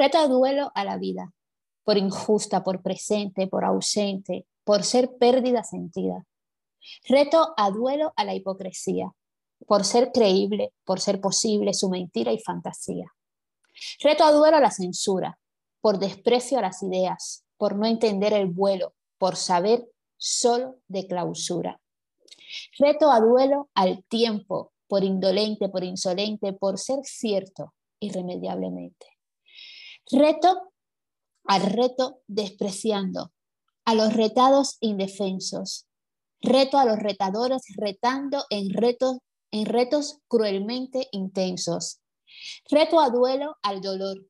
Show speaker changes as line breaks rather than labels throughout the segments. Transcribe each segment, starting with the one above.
Reto a duelo a la vida, por injusta, por presente, por ausente, por ser pérdida sentida. Reto a duelo a la hipocresía, por ser creíble, por ser posible su mentira y fantasía. Reto a duelo a la censura, por desprecio a las ideas, por no entender el vuelo, por saber solo de clausura. Reto a duelo al tiempo, por indolente, por insolente, por ser cierto irremediablemente. Reto al reto despreciando, a los retados indefensos. Reto a los retadores retando en retos, en retos cruelmente intensos. Reto a duelo al dolor,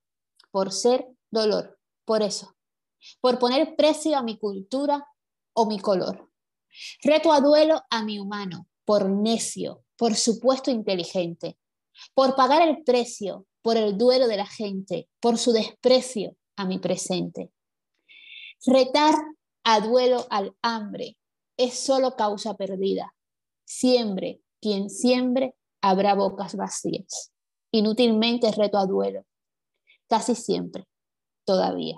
por ser dolor, por eso, por poner precio a mi cultura o mi color. Reto a duelo a mi humano, por necio, por supuesto inteligente, por pagar el precio, por el duelo de la gente, por su desprecio a mi presente. Retar a duelo al hambre es solo causa perdida. Siembre quien siembre habrá bocas vacías. Inútilmente reto a duelo. Casi siempre, todavía.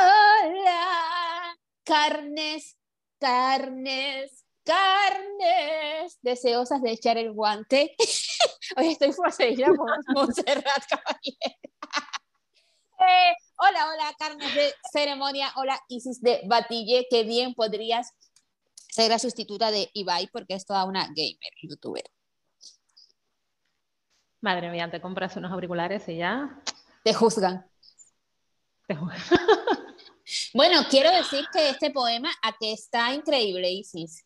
Hola, carnes, carnes, carnes, deseosas de echar el guante. Hoy estoy poseída por Montserrat Caballero. Eh, hola, hola, carnes de ceremonia. Hola, Isis de Batille. Qué bien podrías ser la sustituta de Ibai porque es toda una gamer, youtuber.
Madre mía, te compras unos auriculares y ya.
Te juzgan. Te juzgan. bueno, quiero decir que este poema a que está increíble, Isis.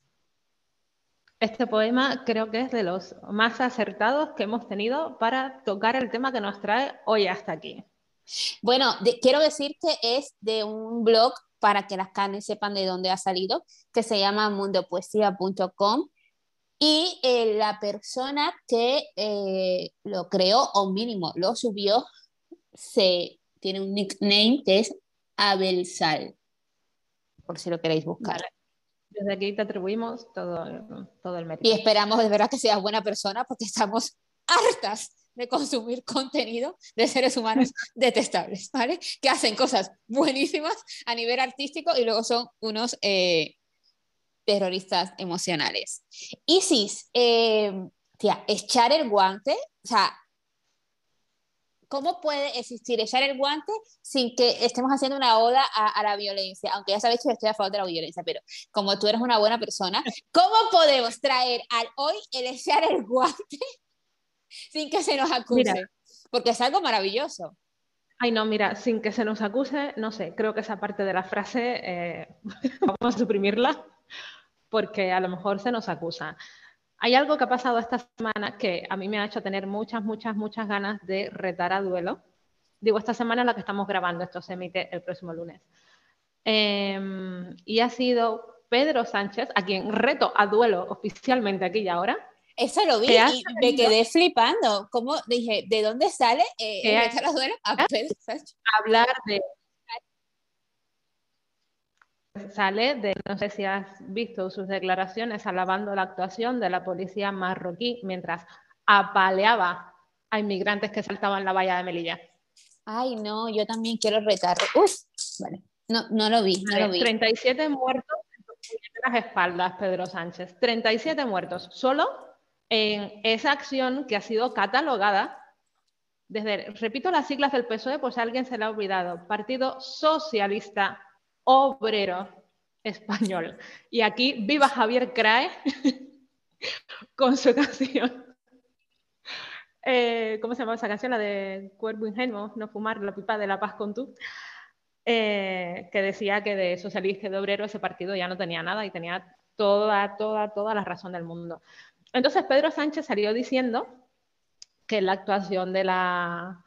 Este poema creo que es de los más acertados que hemos tenido para tocar el tema que nos trae hoy hasta aquí.
Bueno, quiero decir que es de un blog para que las carnes sepan de dónde ha salido, que se llama mundopoesía.com. Y eh, la persona que eh, lo creó, o mínimo lo subió, se, tiene un nickname que es Abel Sal, por si lo queréis buscar.
Desde aquí te atribuimos todo, todo el mérito.
Y esperamos de verdad que seas buena persona porque estamos hartas de consumir contenido de seres humanos detestables, ¿vale? Que hacen cosas buenísimas a nivel artístico y luego son unos eh, terroristas emocionales. Isis, eh, tía, echar el guante, o sea, ¿cómo puede existir echar el guante sin que estemos haciendo una oda a, la violencia? Aunque ya sabéis que estoy a favor de la violencia, pero como tú eres una buena persona, ¿cómo podemos traer al hoy el echar el guante sin que se nos acuse, porque es algo maravilloso.
Ay, no, mira, sin que se nos acuse, no sé, creo que esa parte de la frase eh, vamos a suprimirla porque a lo mejor se nos acusa. Hay algo que ha pasado esta semana que a mí me ha hecho tener muchas, muchas, muchas ganas de retar a duelo. Digo, esta semana es la que estamos grabando, esto se emite el próximo lunes. Em, y ha sido Pedro Sánchez, a quien reto a duelo oficialmente aquí y ahora,
eso lo vi y me quedé flipando. ¿Cómo dije, de dónde sale eh,
Hablar de. Sale de, no sé si has visto sus declaraciones alabando la actuación de la policía marroquí mientras apaleaba a inmigrantes que saltaban la valla de Melilla.
Ay, no, yo también quiero retar. Uf, vale. No, no lo vi, no lo vi.
37 muertos en las espaldas, Pedro Sánchez. 37 muertos, solo en esa acción que ha sido catalogada desde, repito las siglas del PSOE por si alguien se la ha olvidado, Partido Socialista Obrero Español. Y aquí viva Javier Crae con su canción. Eh, ¿Cómo se llama esa canción? La de Cuervo Ingenuo, no fumar la pipa de la paz con tú. Eh, que decía que de socialista y de obrero ese partido ya no tenía nada y tenía toda, toda, toda la razón del mundo. Entonces Pedro Sánchez salió diciendo que la actuación de la,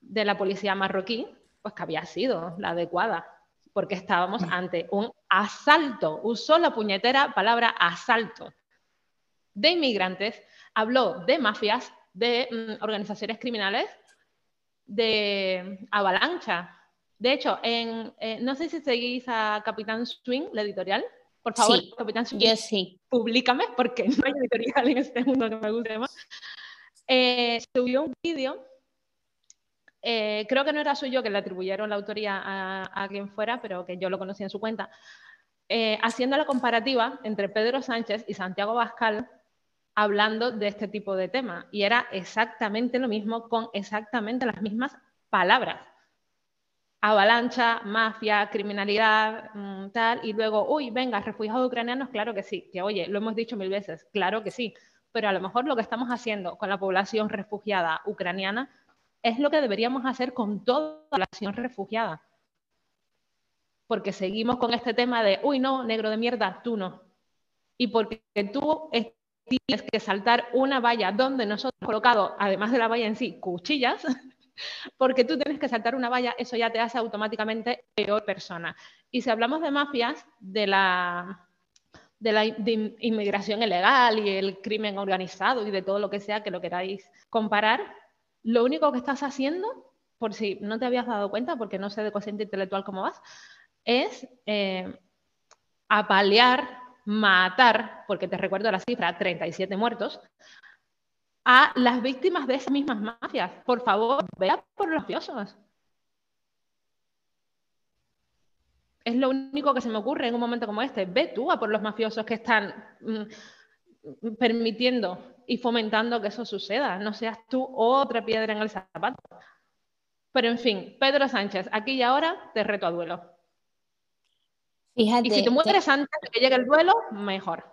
de la policía marroquí, pues que había sido la adecuada, porque estábamos ante un asalto, usó la puñetera palabra asalto de inmigrantes, habló de mafias, de mm, organizaciones criminales, de avalancha. De hecho, en, eh, no sé si seguís a Capitán Swing, la editorial, por favor, Capitán
sí.
públicame, porque no hay editorial en este mundo que me guste más. Eh, subió un vídeo eh, creo que no era suyo que le atribuyeron la autoría a, quien fuera, pero que yo lo conocí en su cuenta, eh, haciendo la comparativa entre Pedro Sánchez y Santiago Bascal hablando de este tipo de tema. Y era exactamente lo mismo con exactamente las mismas palabras. Avalancha, mafia, criminalidad, mm, tal, y luego, uy, venga, refugiados ucranianos, claro que sí, que oye, lo hemos dicho mil veces, claro que sí, pero a lo mejor lo que estamos haciendo con la población refugiada ucraniana es lo que deberíamos hacer con toda la población refugiada. Porque seguimos con este tema de, uy, no, negro de mierda, tú no. Y porque tú tienes que saltar una valla donde nosotros hemos colocado, además de la valla en sí, cuchillas, porque tú tienes que saltar una valla, eso ya te hace automáticamente peor persona. Y si hablamos de mafias, de la, de la inmigración ilegal y el crimen organizado y de todo lo que sea que lo queráis comparar, lo único que estás haciendo, por si no te habías dado cuenta, porque no sé de cociente intelectual cómo vas, es eh, apalear, matar, porque te recuerdo la cifra, 37 muertos, a las víctimas de esas mismas mafias. Por favor, vea por los mafiosos. Es lo único que se me ocurre en un momento como este. Ve tú a por los mafiosos que están mm, permitiendo y fomentando que eso suceda. No seas tú otra piedra en el zapato. Pero en fin, Pedro Sánchez, aquí y ahora te reto a duelo. y si te mueres antes de que llegue el duelo, mejor.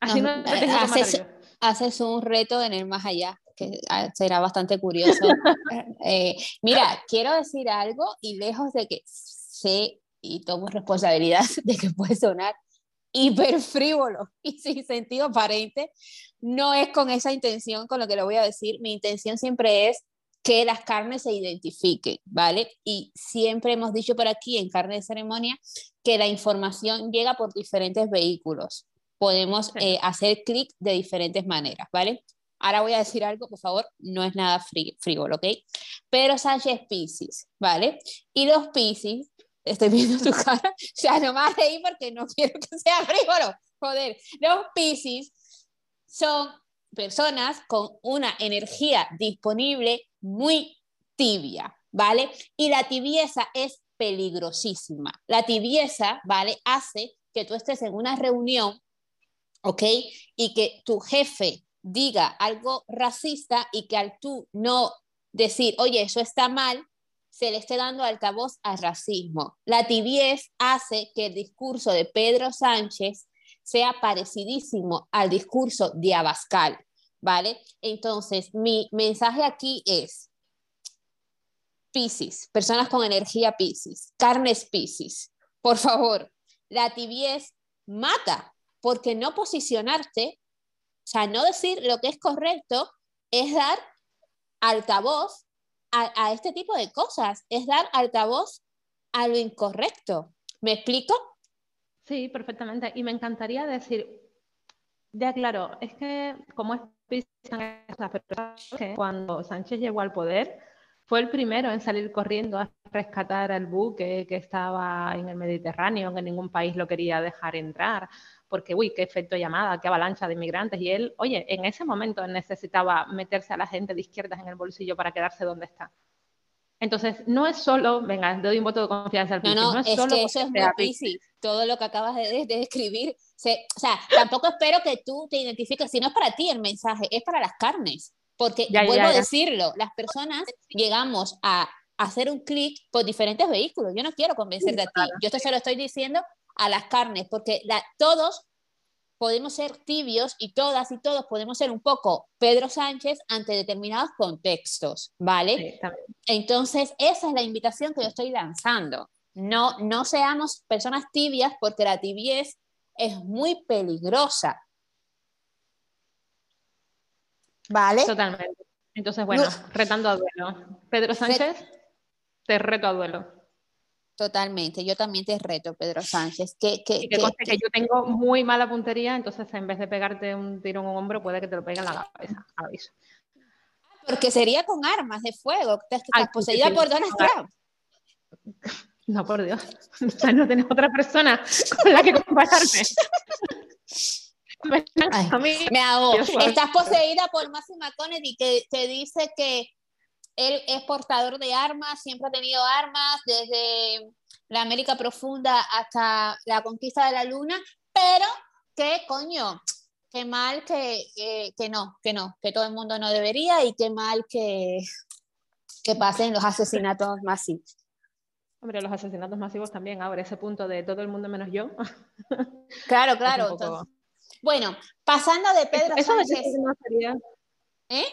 Así no, haces, haces, un reto en el más allá, que ah, será bastante curioso. Eh, mira, quiero decir algo y lejos de que sé y tomo responsabilidad de que puede sonar hiper frívolo y sin sentido aparente, no es con esa intención con lo que lo voy a decir. Mi intención siempre es que las carnes se identifiquen, ¿vale? Y siempre hemos dicho por aquí en carne de ceremonia que la información llega por diferentes vehículos. Podemos eh, hacer clic de diferentes maneras, ¿vale? Ahora voy a decir algo, por favor, no es nada frívolo, ¿ok? Pero Sánchez Piscis, ¿vale? Y los Piscis, estoy viendo tu cara, o sea, no me reír porque no quiero que sea frívolo, joder. Los Piscis son personas con una energía disponible muy tibia, ¿vale? Y la tibieza es peligrosísima. La tibieza, ¿vale? Hace que tú estés en una reunión, ¿ok? Y que tu jefe diga algo racista y que al tú no decir, oye, eso está mal, se le esté dando altavoz al racismo. La tibieza hace que el discurso de Pedro Sánchez sea parecidísimo al discurso de Abascal, ¿vale? Entonces, mi mensaje aquí es, Piscis, personas con energía Piscis, carnes Piscis, por favor, la tibiez mata, porque no posicionarte, o sea, no decir lo que es correcto, es dar altavoz a, este tipo de cosas, es dar altavoz a lo incorrecto. ¿Me explico?
Sí, perfectamente. Y me encantaría decir, ya claro, es que como es cuando Sánchez llegó al poder, fue el primero en salir corriendo a rescatar al buque que estaba en el Mediterráneo, que ningún país lo quería dejar entrar, porque, uy, qué efecto llamada, qué avalancha de inmigrantes. Y él, oye, en ese momento necesitaba meterse a la gente de izquierdas en el bolsillo para quedarse donde está. Entonces, no es solo, venga, doy un voto de confianza al
No, no, es, que eso es muy difícil. Todo lo que acabas de, describir. o sea, tampoco espero que tú te identifiques, si no es para ti el mensaje, es para las carnes. Porque, vuelvo a decirlo, las personas llegamos a hacer un clic por diferentes vehículos. Yo no quiero convencerte a ti. Yo esto se lo estoy diciendo a las carnes, porque la, todos podemos ser tibios y todas y todos podemos ser un poco Pedro Sánchez ante determinados contextos, ¿vale? Entonces, esa es la invitación que yo estoy lanzando. No, no seamos personas tibias porque la tibiez es muy peligrosa. ¿Vale?
Totalmente. Entonces, bueno, retando a duelo. Pedro Sánchez, te reto a duelo.
Totalmente, yo también te reto, Pedro Sánchez. Que, que,
que, que, yo tengo muy mala puntería, entonces en vez de pegarte un tiro en un hombro, puede que te lo pegue en la cabeza, aviso.
Porque sería con armas de fuego, estás poseída por Donald Trump.
No, por Dios. no tienes otra persona con la que compararme.
me hago. Estás poseída por Matthew McConaughey que te dice que él es portador de armas, siempre ha tenido armas desde la América profunda hasta la conquista de la luna, pero que coño, qué mal que, que, no, que no, que todo el mundo no debería y qué mal que, que pasen los asesinatos masivos.
Hombre, los asesinatos masivos también ahora ese punto de todo el mundo menos yo.
Claro, claro. bueno, pasando de Pedro
¿Eso
Sánchez.
sería?
¿Eh?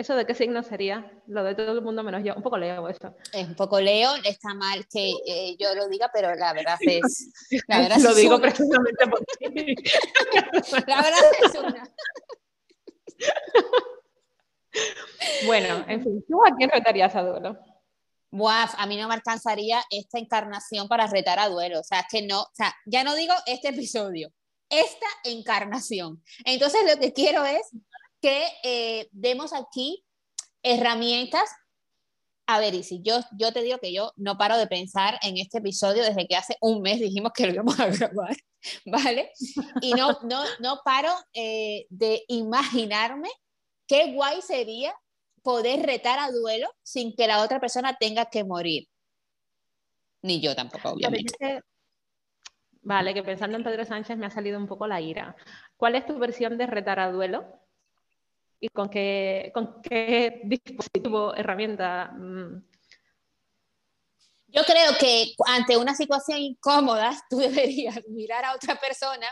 ¿Eso de qué signo sería? Lo de todo el mundo menos yo. Un poco leo eso.
Es un poco leo, está mal que eh, yo lo diga, pero la verdad es. La verdad
lo digo precisamente por
ti. la verdad es una.
bueno, en fin, ¿tú a quién retarías a duelo?
Buah, a mí no me alcanzaría esta encarnación para retar a duelo. O sea, es que no, o sea, ya no digo este episodio, esta encarnación. Entonces lo que quiero es que eh, demos aquí herramientas. A ver, y si yo, yo te digo que yo no paro de pensar en este episodio desde que hace un mes dijimos que lo íbamos a grabar, ¿vale? Y no, no, no paro eh, de imaginarme qué guay sería poder retar a duelo sin que la otra persona tenga que morir. Ni yo tampoco, obviamente.
Vale, que pensando en Pedro Sánchez me ha salido un poco la ira. ¿Cuál es tu versión de retar a duelo? ¿Y con qué, con qué dispositivo, herramienta? Mm?
Yo creo que ante una situación incómoda, tú deberías mirar a otra persona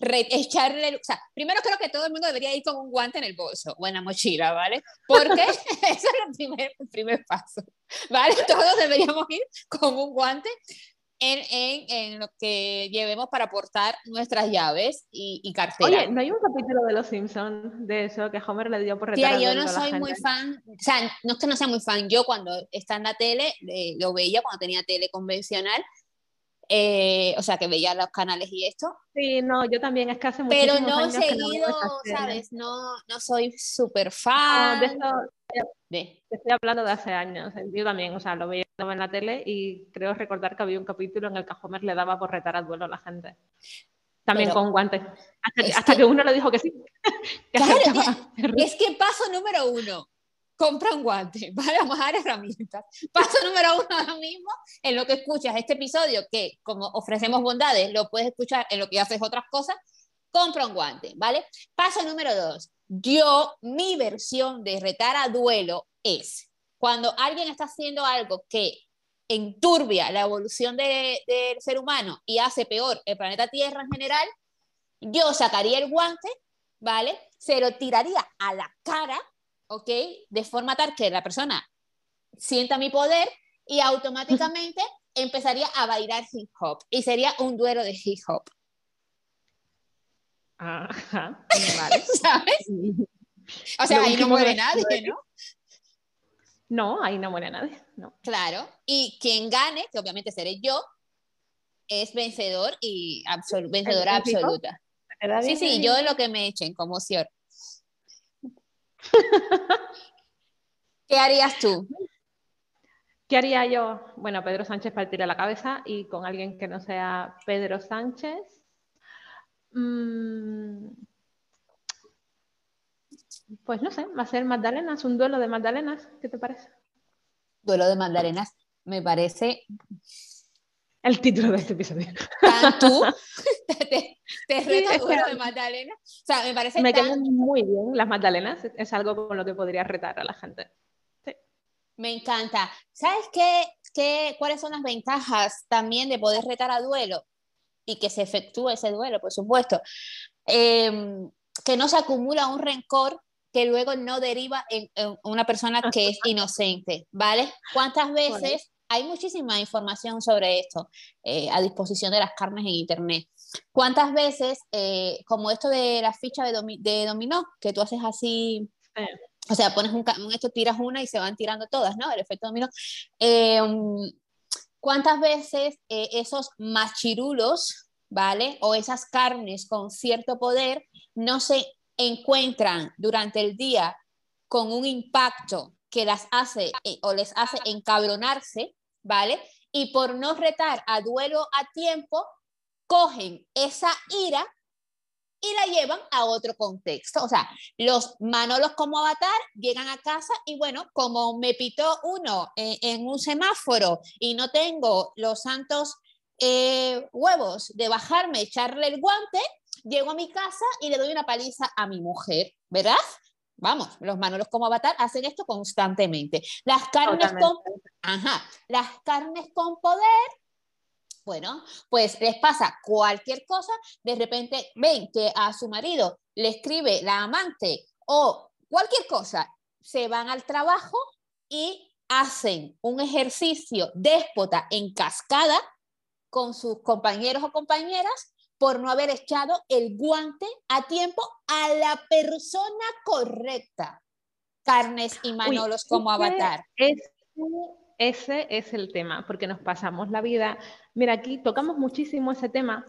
echarle, o sea, primero creo que todo el mundo debería ir con un guante en el bolso o en la mochila, ¿vale? Porque ese es el primer, el primer paso, ¿vale? Todos deberíamos ir con un guante en, en, en, lo que llevemos para aportar nuestras llaves y, y cartera.
Oye, ¿no hay un capítulo de Los Simpsons de eso que Homer le dio por retar
Tía, yo no soy muy fan, o sea, no es que no sea muy fan, yo cuando está en la tele, eh, lo veía cuando tenía tele convencional, eh, o sea, que veía los canales y esto.
Sí, no, yo también, es que hace
Pero no he seguido, ¿sabes? No, no soy súper fan.
de eso, de. Estoy hablando de hace años. Yo también, o sea, lo veía en la tele y creo recordar que había un capítulo en el que Homer le daba por retar al duelo a la gente. También con guantes. Hasta, que, uno le dijo que sí.
es que paso número uno compra un guante. Vamos a dar herramientas. Paso número uno ahora mismo, en lo que escuchas este episodio, que como ofrecemos bondades, lo puedes escuchar en lo que haces otras cosas, compra un guante, ¿vale? Paso número dos, yo, mi versión de retar a duelo es cuando alguien está haciendo algo que enturbia la evolución del ser humano y hace peor el planeta Tierra en general, yo sacaría el guante, ¿vale? Se lo tiraría a la cara ¿ok? De forma tal que la persona sienta mi poder y automáticamente empezaría a bailar hip hop y sería un duelo de hip hop.
Ajá, vale.
¿Sabes? O sea, ahí no muere nadie, ¿no?
No, ahí no muere nadie, no.
Claro, y quien gane, que obviamente seré yo, es vencedor y vencedora absoluta. Sí, sí, yo lo que me echen como Sior. ¿Qué harías tú?
¿Qué haría yo? Bueno, Pedro Sánchez partirle la cabeza y con alguien que no sea Pedro Sánchez. Mm, pues no sé, va a ser Magdalenas, un duelo de Magdalenas, ¿qué te parece?
Duelo de Magdalenas, me parece
el título de este episodio.
¿Tú? te, te reto duelo de Magdalena. O sea, me parece
Me quedan muy bien las Magdalenas. Es algo con lo que podría retar a la gente. Sí.
Me encanta. ¿Sabes qué, qué, cuáles son las ventajas también de poder retar a duelo? Y que se efectúe ese duelo, por supuesto. Em, que no se acumula un rencor que luego no deriva en, en una persona que es inocente, ¿vale? ¿Cuántas veces hay muchísima información sobre esto eh, a disposición de las carnes en Internet. ¿Cuántas veces, eh, como esto de la ficha de, de, dominó, que tú haces así, o sea, pones un, esto, tiras una y se van tirando todas, ¿no? El efecto dominó. Em, ¿Cuántas veces eh, esos machirulos, ¿vale? O esas carnes con cierto poder no se encuentran durante el día con un impacto que las hace o les hace encabronarse ¿vale? Y por no retar a duelo a tiempo, cogen esa ira y la llevan a otro contexto. O sea, los Manolos como avatar llegan a casa y bueno, como me pitó uno en, un semáforo y no tengo los santos eh, huevos de bajarme, echarle el guante, llego a mi casa y le doy una paliza a mi mujer, ¿verdad? Vamos, los Manolos como avatar hacen esto constantemente. Las carnes, con, ajá, las carnes con poder bueno, pues les pasa cualquier cosa, de repente ven que a su marido le escribe la amante o cualquier cosa, se van al trabajo y hacen un ejercicio déspota en cascada con sus compañeros o compañeras por no haber echado el guante a tiempo a la persona correcta. Carnes y Manolos como avatar.
ese es el tema, porque nos pasamos la vida Mira, aquí tocamos muchísimo ese tema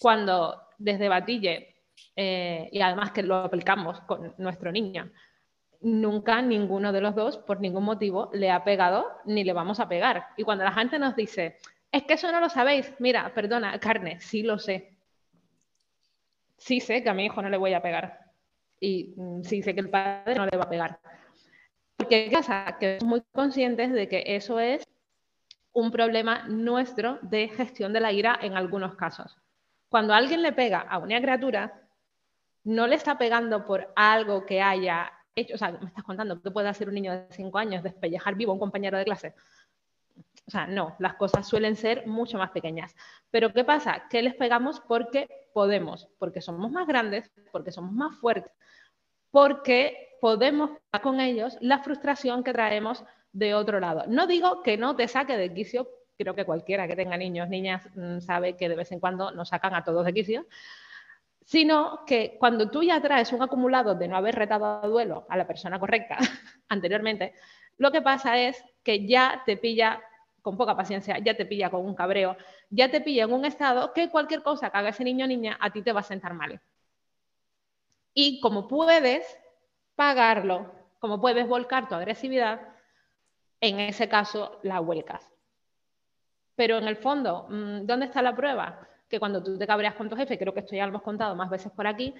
cuando desde Batille, eh, y además que lo aplicamos con nuestro niño, nunca ninguno de los dos, por ningún motivo, le ha pegado ni le vamos a pegar. Y cuando la gente nos dice, es que eso no lo sabéis, mira, perdona, carne, sí lo sé. Sí sé que a mi hijo no le voy a pegar. Y mm, sí sé que el padre no le va a pegar. Porque ¿qué pasa? Que somos muy conscientes de que eso es un problema nuestro de gestión de la ira en algunos casos. Cuando alguien le pega a una criatura, no le está pegando por algo que haya hecho, o sea, me estás contando que puede hacer un niño de 5 años despellejar vivo a un compañero de clase. O sea, no, las cosas suelen ser mucho más pequeñas. Pero ¿qué pasa? Que les pegamos porque podemos, porque somos más grandes, porque somos más fuertes, porque podemos con ellos la frustración que traemos de otro lado. No digo que no te saque de quicio, creo que cualquiera que tenga niños, niñas, mm, sabe que de vez en cuando nos sacan a todos de quicio, sino que cuando tú ya traes un acumulado de no haber retado a duelo a la persona correcta anteriormente, lo que pasa es que ya te pilla con poca paciencia, ya te pilla con un cabreo, ya te pilla en un estado que cualquier cosa que haga ese niño o niña a ti te va a sentar mal. Y como puedes pagarlo, como puedes volcar tu agresividad, en ese caso la vuelcas. Pero en el fondo, mm, ¿dónde está la prueba? Que cuando tú te cabreas con tu jefe, creo que esto ya lo hemos contado más veces por aquí,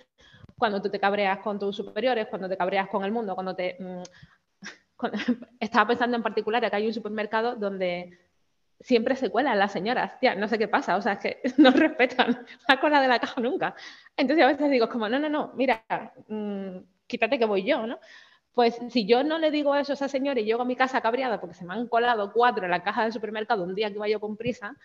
cuando tú te cabreas con tus superiores, cuando te cabreas con el mundo, cuando te... Estaba pensando en particular que hay un supermercado donde siempre se cuelan las señoras. Ya, no sé qué pasa, o sea, es que no respetan la cola de la caja nunca. Entonces a veces digo, como, no, no, no, mira, mm, quítate que voy yo, ¿no? Pues si yo no le digo eso a esa señora y llego a mi casa cabreada porque se me han colado cuatro en la caja del supermercado un día que vaya con prisa,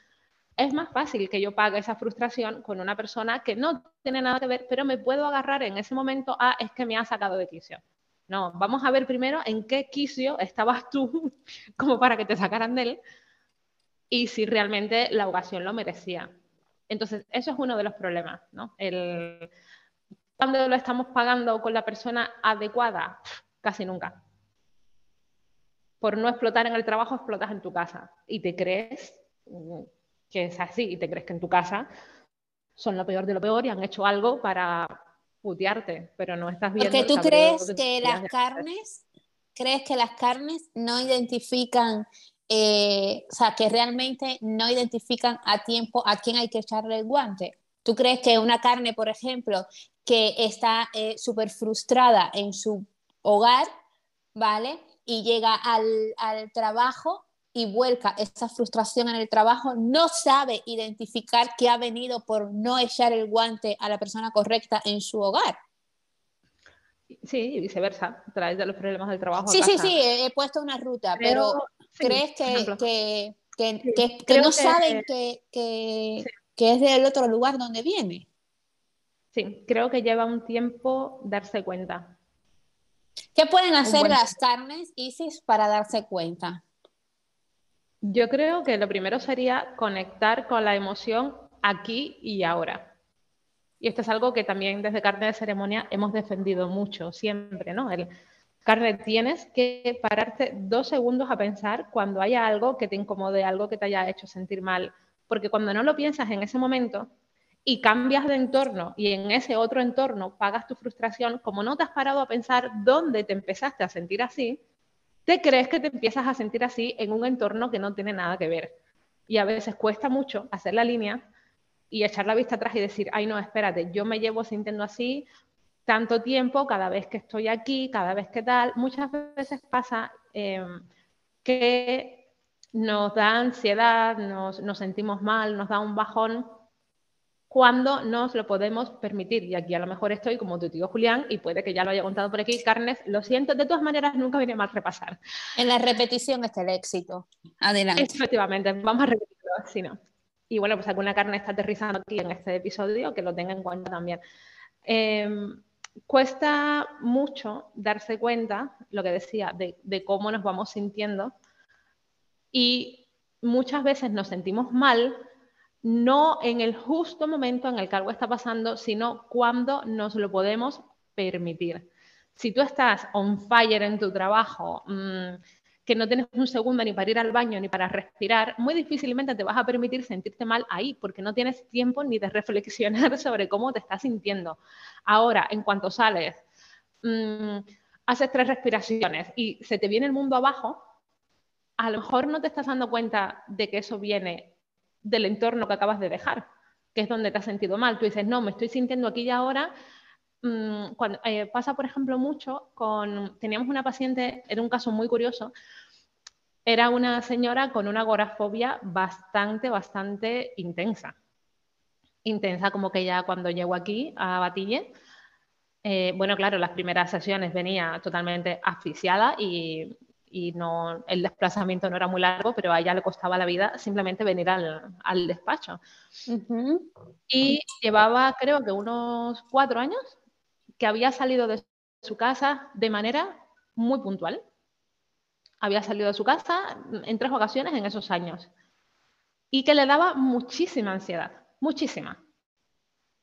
es más fácil que yo pague esa frustración con una persona que no tiene nada que ver, pero me puedo agarrar en ese momento a es que me ha sacado de quicio. No, vamos a ver primero en qué quicio estabas tú como para que te sacaran de él y si realmente la ocasión lo merecía. Entonces, eso es uno de los problemas, ¿no? El, cuando lo estamos pagando con la persona adecuada, Casi nunca. Por no explotar en el trabajo, explotas en tu casa. Y te crees que es así, y te crees que en tu casa son lo peor de lo peor y han hecho algo para putearte, pero no estás viendo.
Porque tú crees que, las carnes, crees que las carnes no identifican, eh, o sea, que realmente no identifican a tiempo a quién hay que echarle el guante. ¿Tú crees que una carne, por ejemplo, que está eh, súper frustrada en su hogar, ¿vale? Y llega al, trabajo y vuelca esa frustración en el trabajo, no sabe identificar que ha venido por no echar el guante a la persona correcta en su hogar.
Sí, y viceversa, a través de los problemas del trabajo.
Sí, sí, sí, he, puesto una ruta, pero, ¿crees que, que, no saben que, que, es del otro lugar donde viene?
Sí, creo que lleva un tiempo darse cuenta.
¿Qué pueden hacer las carnes, Isis, para darse cuenta?
Yo creo que lo primero sería conectar con la emoción aquí y ahora. Y esto es algo que también desde Carne de Ceremonia hemos defendido mucho, siempre, ¿no? El, carne, tienes que pararte dos segundos a pensar cuando haya algo que te incomode, algo que te haya hecho sentir mal, porque cuando no lo piensas en ese momento, y cambias de entorno y en ese otro entorno pagas tu frustración, como no te has parado a pensar dónde te empezaste a sentir así, te crees que te empiezas a sentir así en un entorno que no tiene nada que ver. Y a veces cuesta mucho hacer la línea y echar la vista atrás y decir, ay no, espérate, yo me llevo sintiendo así tanto tiempo, cada vez que estoy aquí, cada vez que tal, muchas veces pasa em, que nos da ansiedad, nos, nos sentimos mal, nos da un bajón cuando nos lo podemos permitir. Y aquí a lo mejor estoy como tu tío Julián y puede que ya lo haya contado por aquí. Carnes, lo siento, de todas maneras nunca viene mal repasar.
En la repetición está el éxito. Adelante.
Efectivamente, vamos a repetirlo, si no. Y bueno, pues alguna carne está aterrizando aquí en este episodio, que lo tenga en cuenta también. Em, cuesta mucho darse cuenta, lo que decía, de, de cómo nos vamos sintiendo y muchas veces nos sentimos mal no en el justo momento en el que algo está pasando, sino cuando nos lo podemos permitir. Si tú estás on fire en tu trabajo, mm, que no tienes un segundo ni para ir al baño ni para respirar, muy difícilmente te vas a permitir sentirte mal ahí, porque no tienes tiempo ni de reflexionar sobre cómo te estás sintiendo. Ahora, en cuanto sales, mm, haces tres respiraciones y se te viene el mundo abajo, a lo mejor no te estás dando cuenta de que eso viene del entorno que acabas de dejar, que es donde te has sentido mal. Tú dices, no, me estoy sintiendo aquí y ahora. Mm, cuando, eh, pasa, por ejemplo, mucho con... Teníamos una paciente, era un caso muy curioso, era una señora con una agorafobia bastante, bastante intensa. Intensa como que ya cuando llegó aquí a Batille, eh, bueno, claro, las primeras sesiones venía totalmente asfixiada y y no, el desplazamiento no era muy largo, pero a ella le costaba la vida simplemente venir al, despacho. Y llevaba, creo que unos cuatro años, que había salido de su casa de manera muy puntual. Había salido de su casa en tres ocasiones en esos años. Y que le daba muchísima ansiedad, muchísima.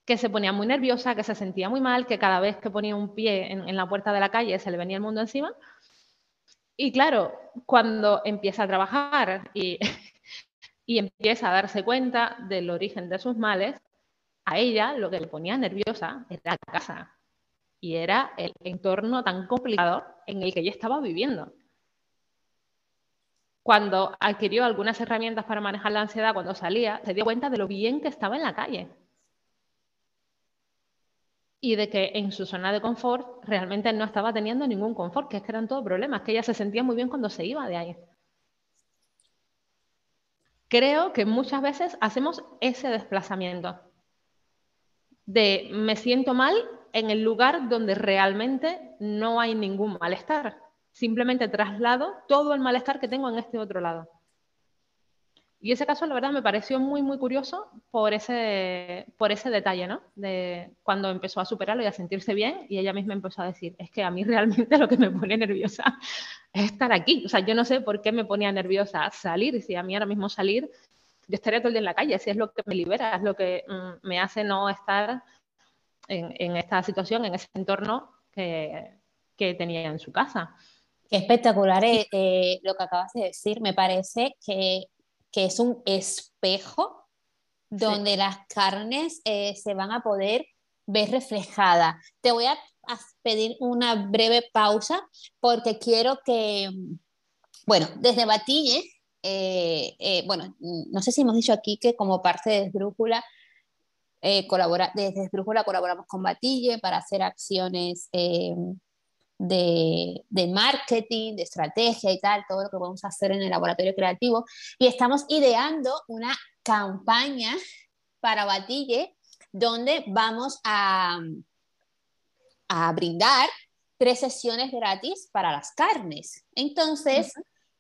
Que se ponía muy nerviosa, que se sentía muy mal, que cada vez que ponía un pie en la puerta de la calle se le venía el mundo encima y claro, cuando empieza a trabajar y, empieza a darse cuenta del origen de sus males, a ella lo que le ponía nerviosa era la casa y era el entorno tan complicado en el que ella estaba viviendo. Cuando adquirió algunas herramientas para manejar la ansiedad cuando salía, se dio cuenta de lo bien que estaba en la calle y de que en su zona de confort realmente no estaba teniendo ningún confort, que es que eran todos problemas, que ella se sentía muy bien cuando se iba de ahí. Creo que muchas veces hacemos ese desplazamiento de me siento mal en el lugar donde realmente no hay ningún malestar. Simplemente traslado todo el malestar que tengo en este otro lado. Y ese caso, la verdad, me pareció muy, muy curioso por ese, por ese detalle, ¿no? De cuando empezó a superarlo y a sentirse bien, y ella misma empezó a decir, es que a mí realmente lo que me pone nerviosa es estar aquí. O sea, yo no sé por qué me ponía nerviosa salir, si a mí ahora mismo salir, yo estaría todo el día en la calle, si es lo que me libera, es lo que mm, me hace no estar en, en, esta situación, en ese entorno que, que tenía en su casa.
Qué espectacular eh, eh, lo que acabas de decir. Me parece que que es un espejo donde las carnes eh, se van a poder ver reflejadas. Te voy a, pedir una breve pausa porque quiero que, bueno, desde Batille, eh, eh, bueno, no sé si hemos dicho aquí que como parte de Esdrújula, colabora, desde Esdrújula colaboramos con Batille para hacer acciones de, marketing, de estrategia y tal, todo lo que podemos hacer en el laboratorio creativo. Y estamos ideando una campaña para Batille donde vamos a, a brindar tres sesiones gratis para las carnes. Entonces,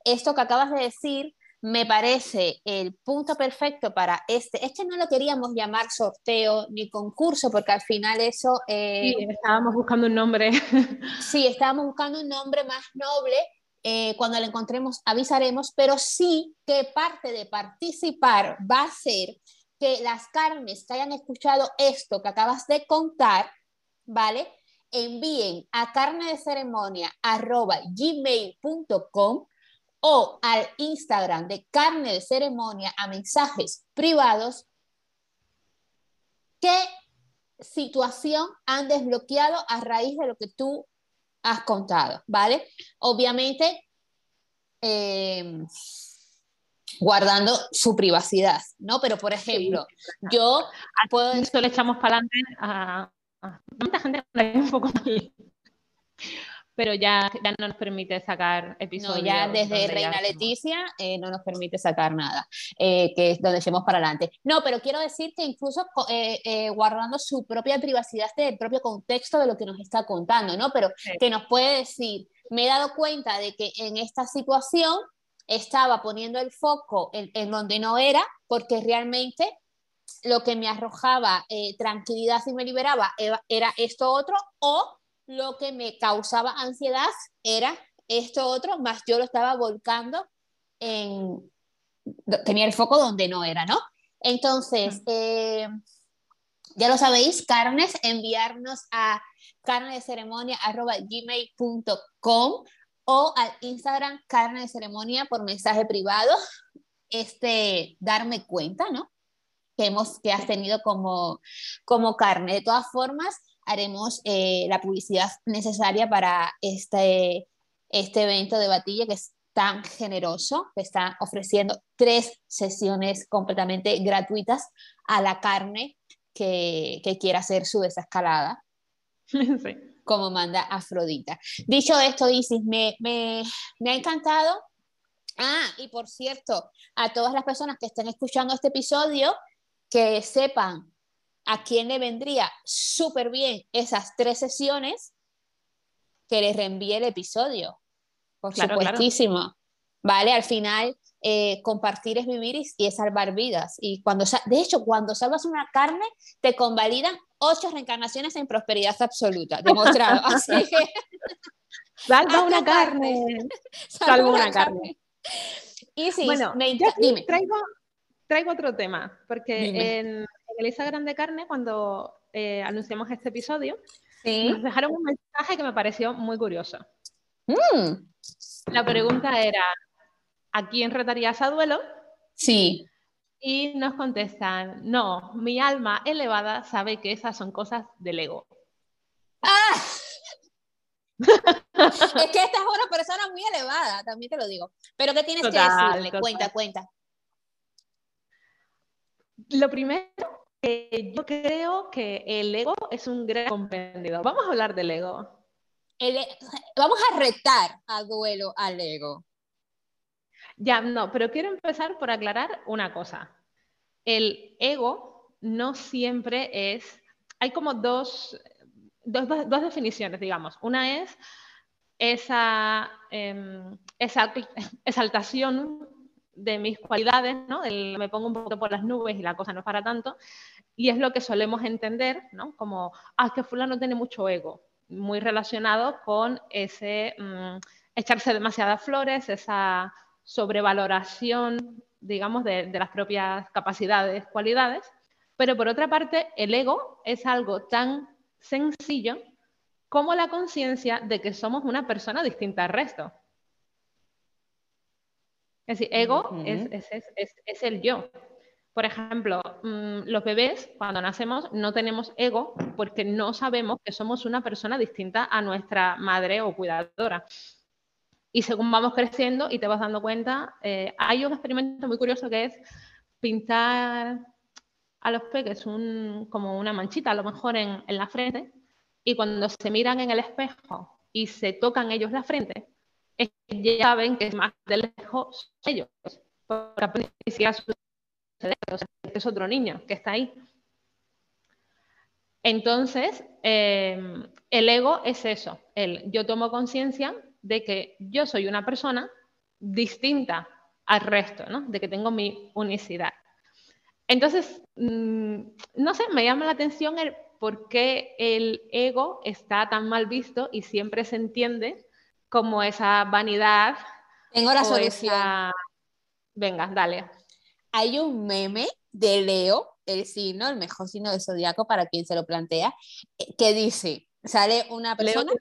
esto que acabas de decir me parece el punto perfecto para este. Este no lo queríamos llamar sorteo ni concurso, porque al final eso...
Eh, sí, estábamos buscando un nombre.
sí, estábamos buscando un nombre más noble. Eh, cuando lo encontremos avisaremos, pero sí que parte de participar va a ser que las carnes que hayan escuchado esto que acabas de contar, ¿vale? Envíen a carne de ceremonia gmail.com o al Instagram de carne de ceremonia a mensajes privados qué situación han desbloqueado a raíz de lo que tú has contado, ¿vale? Obviamente, eh, guardando su privacidad, ¿no? Pero, por ejemplo, yo puedo...
Esto le echamos para adelante a, a, gente un poco pero ya, ya no nos permite sacar episodios.
No, ya desde Reina Leticia eh, no nos permite sacar nada, eh, que es donde echemos para adelante. No, pero quiero decir que incluso eh, guardando su propia privacidad del propio contexto de lo que nos está contando, ¿no? Pero que nos puede decir, me he dado cuenta de que en esta situación estaba poniendo el foco en, donde no era, porque realmente lo que me arrojaba tranquilidad y me liberaba era esto otro, o lo que me causaba ansiedad era esto otro, más yo lo estaba volcando en, tenía el foco donde no era, ¿no? Entonces, eh, ya lo sabéis, carnes, enviarnos a carne de ceremonia gmail.com o al Instagram carne de ceremonia por mensaje privado, este, darme cuenta, ¿no? Que, hemos, que has tenido como, como carne. De todas formas, haremos eh, la publicidad necesaria para este, este evento de Batilla que es tan generoso, que está ofreciendo tres sesiones completamente gratuitas a la carne que, que quiera hacer su desescalada. Como manda Afrodita. Dicho esto, Isis, me, me, me ha encantado Ah, y por cierto, a todas las personas que estén escuchando este episodio, que sepan a quién le vendría súper bien esas tres sesiones que les reenvíe el episodio. Por supuestísimo. Vale, al final eh, compartir es vivir y, es salvar vidas. Y cuando, de hecho, cuando salvas una carne, te convalidan ocho reencarnaciones en prosperidad absoluta, demostrado. Así que.
Salva una carne.
Salva una carne.
Y sí, bueno, me dime. Traigo, traigo otro tema, porque en el Instagram de Carne, cuando eh, anunciamos este episodio, nos dejaron un mensaje que me pareció muy curioso. Mm. La pregunta era, ¿a quién retarías a duelo?
Sí.
Y nos contestan, no, mi alma elevada sabe que esas son cosas del ego. ¡Ah!
es que esta es una persona muy elevada, también te lo digo. Pero ¿qué tienes que decirle? Cuenta, cuenta.
Lo primero eh, yo creo que el ego es un gran comprendedor. Vamos a hablar del ego.
E, vamos a retar a duelo al ego.
Ya, no, pero quiero empezar por aclarar una cosa. El ego no siempre es... Hay como dos, dos, dos definiciones, digamos. Una es esa, eh, esa exaltación de mis cualidades, ¿no? me pongo un poco por las nubes y la cosa no es para tanto. Y es lo que solemos entender, ¿no? Como, ah, que fulano tiene mucho ego, muy relacionado con ese mm, echarse demasiadas flores, esa sobrevaloración, digamos, de las propias capacidades, cualidades. Pero por otra parte, el ego es algo tan sencillo como la conciencia de que somos una persona distinta al resto. Es decir, ego es, el yo. Por ejemplo, mm, los bebés, cuando nacemos, no tenemos ego porque no sabemos que somos una persona distinta a nuestra madre o cuidadora. Y según vamos creciendo y te vas dando cuenta, eh, hay un experimento muy curioso que es pintar a los peques como una manchita, a lo mejor en, en la frente, y cuando se miran en el espejo y se tocan ellos la frente, ya saben que es más de lejos ellos, porque es otro niño que está ahí. Entonces, em, el ego es eso, el yo tomo conciencia de que yo soy una persona distinta al resto, ¿no? de que tengo mi unicidad. Entonces, mm, no sé, me llama la atención el por qué el ego está tan mal visto y siempre se entiende como esa vanidad.
Tengo la solución.
Venga, dale.
Hay un meme de Leo, el signo, el mejor signo de zodiaco para quien se lo plantea, eh, que dice, sale una persona...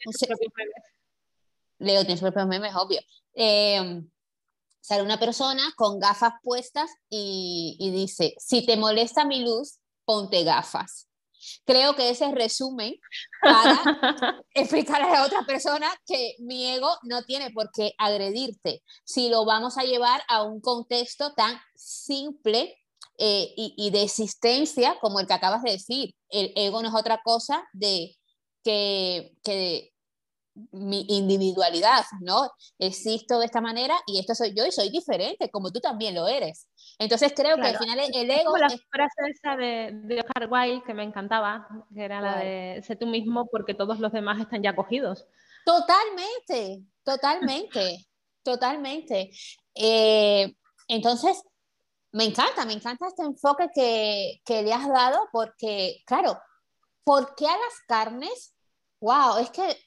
Leo tiene sus propios memes, obvio. Em, sale una persona con gafas puestas y, y, dice, si te molesta mi luz, ponte gafas. Creo que ese resumen para explicarle a otra persona que mi ego no tiene por qué agredirte si lo vamos a llevar a un contexto tan simple eh, y, de existencia como el que acabas de decir. El ego no es otra cosa de que, que mi individualidad, ¿no? Existo de esta manera y esto soy yo y soy diferente, como tú también lo eres. Entonces creo que al final el ego...
Es la frase esa de, de Oscar Wilde que me encantaba, que era la de sé tú mismo porque todos los demás están ya cogidos.
Totalmente, totalmente, totalmente. Eh, entonces, me encanta, me encanta este enfoque que, que le has dado porque, claro, ¿por qué a las carnes? Wow, es que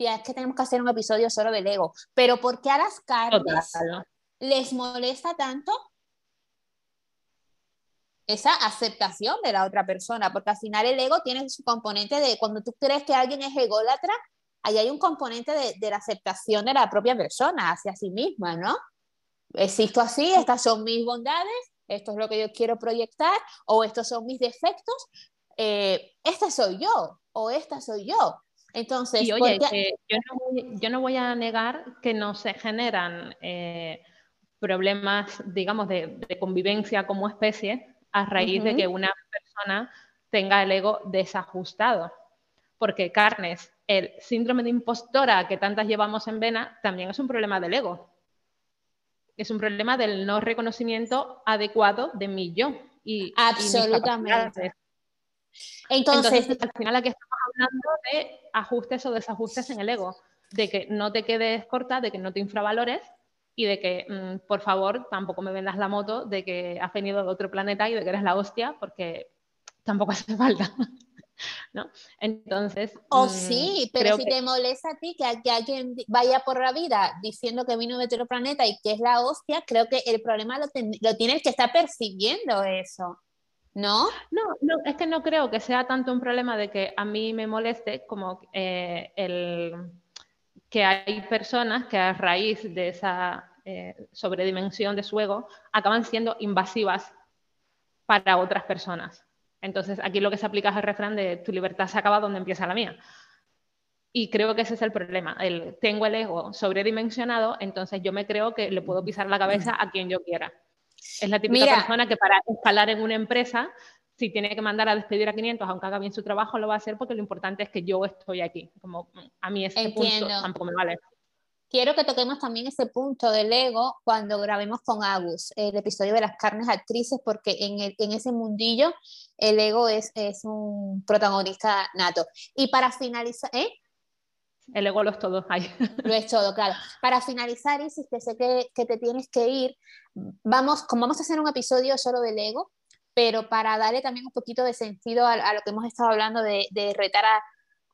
ya es que tenemos que hacer un episodio solo del ego, pero ¿por qué a las carnes les molesta tanto esa aceptación de la otra persona? Porque al final el ego tiene su componente de cuando tú crees que alguien es ególatra, ahí hay un componente de, de la aceptación de la propia persona hacia sí misma, ¿no? Existo así, estas son mis bondades, esto es lo que yo quiero proyectar, o estos son mis defectos, eh, esta soy yo, o esta soy yo. Entonces,
y oye, yo, no voy, a negar que no se generan eh, problemas, digamos, de, convivencia como especie a raíz de que una persona tenga el ego desajustado. Porque carnes, el síndrome de impostora que tantas llevamos en vena, también es un problema del ego. Es un problema del no reconocimiento adecuado de mi yo. Y,
Absolutamente.
Entonces, al final aquí estamos hablando de ajustes o desajustes en el ego, de que no te quedes corta, de que no te infravalores y de que, mm, por favor, tampoco me vendas la moto de que has venido de otro planeta y de que eres la hostia, porque tampoco hace falta. ¿No? Entonces.
O mm, sí, pero si te molesta a ti que, que, alguien vaya por la vida diciendo que vino de otro planeta y que es la hostia, creo que el problema lo, lo tienes que estar persiguiendo eso. ¿No?
¿No? No, es que no creo que sea tanto un problema de que a mí me moleste como eh, el, que hay personas que a raíz de esa eh, sobredimensión de su ego acaban siendo invasivas para otras personas. Entonces, aquí lo que se aplica es el refrán de tu libertad se acaba donde empieza la mía. Y creo que ese es el problema. El, tengo el ego sobredimensionado, entonces yo me creo que le puedo pisar la cabeza a quien yo quiera. Es la típica persona que para escalar en una empresa, si tiene que mandar a despedir a 500, aunque haga bien su trabajo, lo va a hacer porque lo importante es que yo estoy aquí. Como a mí este punto tampoco me vale.
Quiero que toquemos también ese punto del ego cuando grabemos con Agus, el episodio de las carnes actrices, porque en, en ese mundillo el ego es, es un protagonista nato. Y para finalizar, ¿eh?
El ego lo es todo.
Lo es todo, claro. Para finalizar, Isis, que sé que, que, te tienes que ir, vamos, como vamos a hacer un episodio solo del ego, pero para darle también un poquito de sentido a, lo que hemos estado hablando de, de retar a,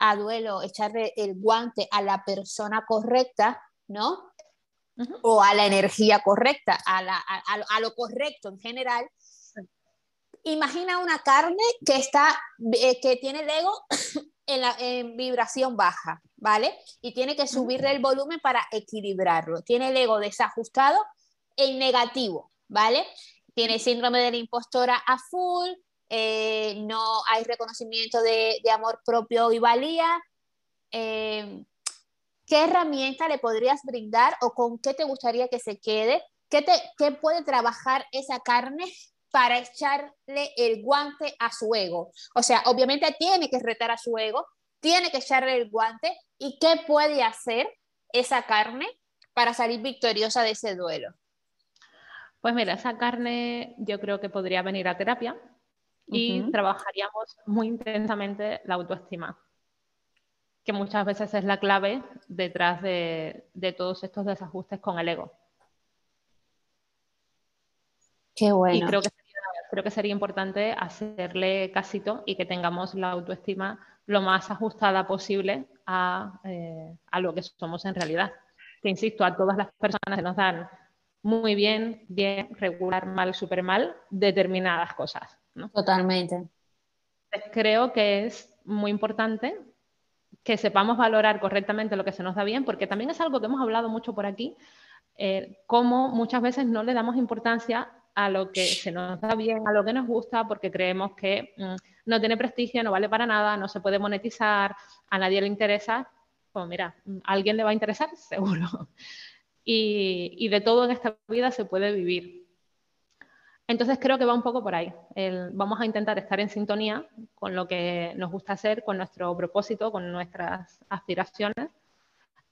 a, duelo, echarle el guante a la persona correcta, ¿no? O a la energía correcta, a, la, a, lo correcto en general. Imagina una carne que, está, eh, que tiene el ego en, la, en vibración baja, ¿vale? Y tiene que subirle el volumen para equilibrarlo. Tiene el ego desajustado en negativo, ¿vale? Tiene síndrome de la impostora a full, eh, no hay reconocimiento de, amor propio y valía. Eh, ¿Qué herramienta le podrías brindar o con qué te gustaría que se quede? ¿Qué, te, qué puede trabajar esa carne para echarle el guante a su ego? O sea, obviamente tiene que retar a su ego, tiene que echarle el guante y qué puede hacer esa carne para salir victoriosa de ese duelo.
Pues mira, esa carne yo creo que podría venir a terapia y trabajaríamos muy intensamente la autoestima, que muchas veces es la clave detrás de, todos estos desajustes con el ego.
Qué bueno.
Y creo que, sería, creo que sería importante hacerle casito y que tengamos la autoestima lo más ajustada posible eh, a, lo que somos en realidad. Que insisto, a todas las personas se nos dan muy bien, bien, regular, mal, súper mal, determinadas cosas.
Totalmente.
Creo que es muy importante que sepamos valorar correctamente lo que se nos da bien, porque también es algo que hemos hablado mucho por aquí, eh, cómo muchas veces no le damos importancia a lo que se nos da bien, a lo que nos gusta, porque creemos que mm, no tiene prestigio, no vale para nada, no se puede monetizar, a nadie le interesa. Pues mira, a alguien le va a interesar, seguro. Y, de todo en esta vida se puede vivir. Entonces creo que va un poco por ahí. vamos a intentar estar en sintonía con lo que nos gusta hacer, con nuestro propósito, con nuestras aspiraciones.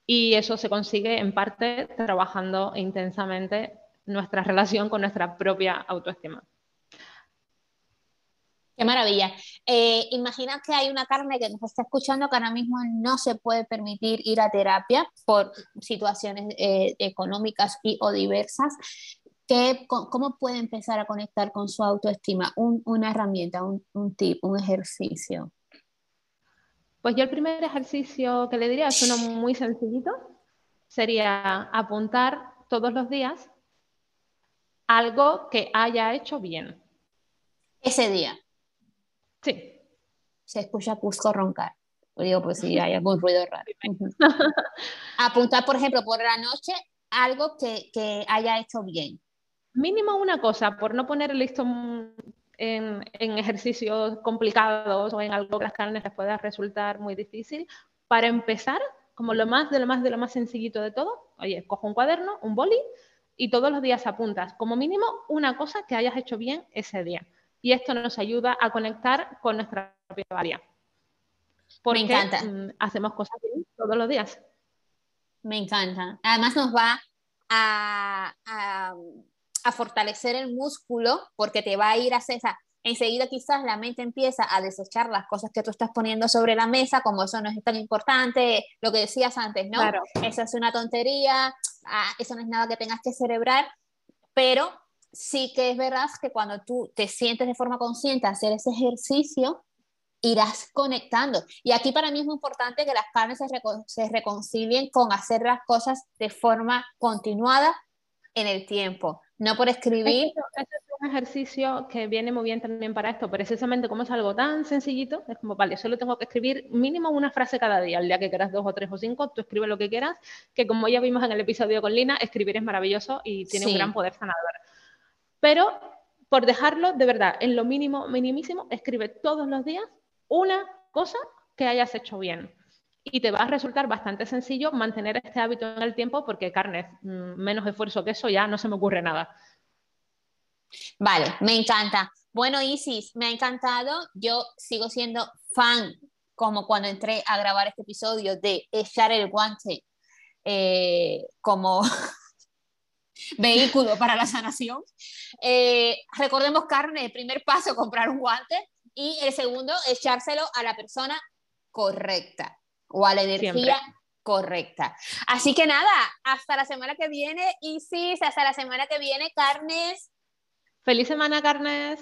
Y eso se consigue en parte trabajando intensamente nuestra relación con nuestra propia autoestima.
Qué maravilla. Eh, imagina que hay una carne que nos está escuchando que ahora mismo no se puede permitir ir a terapia por situaciones eh, económicas y o diversas. ¿Qué, ¿Cómo puede empezar a conectar con su autoestima? una herramienta, un, un tip, un ejercicio.
Pues yo el primer ejercicio que le diría es uno muy sencillito. Sería apuntar todos los días algo que haya hecho bien.
Ese día.
Sí.
Se escucha Cusco roncar. Digo, pues sí, hay algún ruido raro. Apuntar, por ejemplo, por la noche algo que, que, haya hecho bien.
Mínimo una cosa, por no poner listo en, en, ejercicios complicados o en algo que las carnes les pueda resultar muy difícil. Para empezar, como lo más de lo más de lo más sencillito de todo, oye, cojo un cuaderno, un boli y todos los días apuntas como mínimo una cosa que hayas hecho bien ese día. Y esto nos ayuda a conectar con nuestra propia valía.
Porque Me encanta.
Mm, hacemos cosas bien todos los días.
Me encanta. Además nos va a, a, fortalecer el músculo porque te va a ir a hacer esa, enseguida quizás la mente empieza a desechar las cosas que tú estás poniendo sobre la mesa, como eso no es tan importante, lo que decías antes, ¿no?
Claro.
Eso es una tontería, ah, eso no es nada que tengas que celebrar, pero sí que es verdad que cuando tú te sientes de forma consciente a hacer ese ejercicio, irás conectando. Y aquí para mí es muy importante que las carnes se, reconcilien con hacer las cosas de forma continuada en el tiempo, no por escribir.
es un ejercicio que viene muy bien también para esto, precisamente como es algo tan sencillito, es como, vale, solo tengo que escribir mínimo una frase cada día, el día que quieras dos o tres o cinco, tú escribe lo que quieras, que como ya vimos en el episodio con Lina, escribir es maravilloso y tiene un gran poder sanador. Pero por dejarlo, de verdad, en lo mínimo, minimísimo, escribe todos los días una cosa que hayas hecho bien. Y te va a resultar bastante sencillo mantener este hábito en el tiempo porque carne, mm, menos esfuerzo que eso, ya no se me ocurre nada.
Vale, me encanta. Bueno, Isis, me ha encantado. Yo sigo siendo fan, como cuando entré a grabar este episodio, de echar el guante eh, como vehículo para la sanación. Eh, recordemos, carne, el primer paso, comprar un guante y el segundo, echárselo a la persona correcta o a la energía correcta. Así que nada, hasta la semana que viene, Isis, hasta la semana que viene, carnes.
Feliz semana, carnes.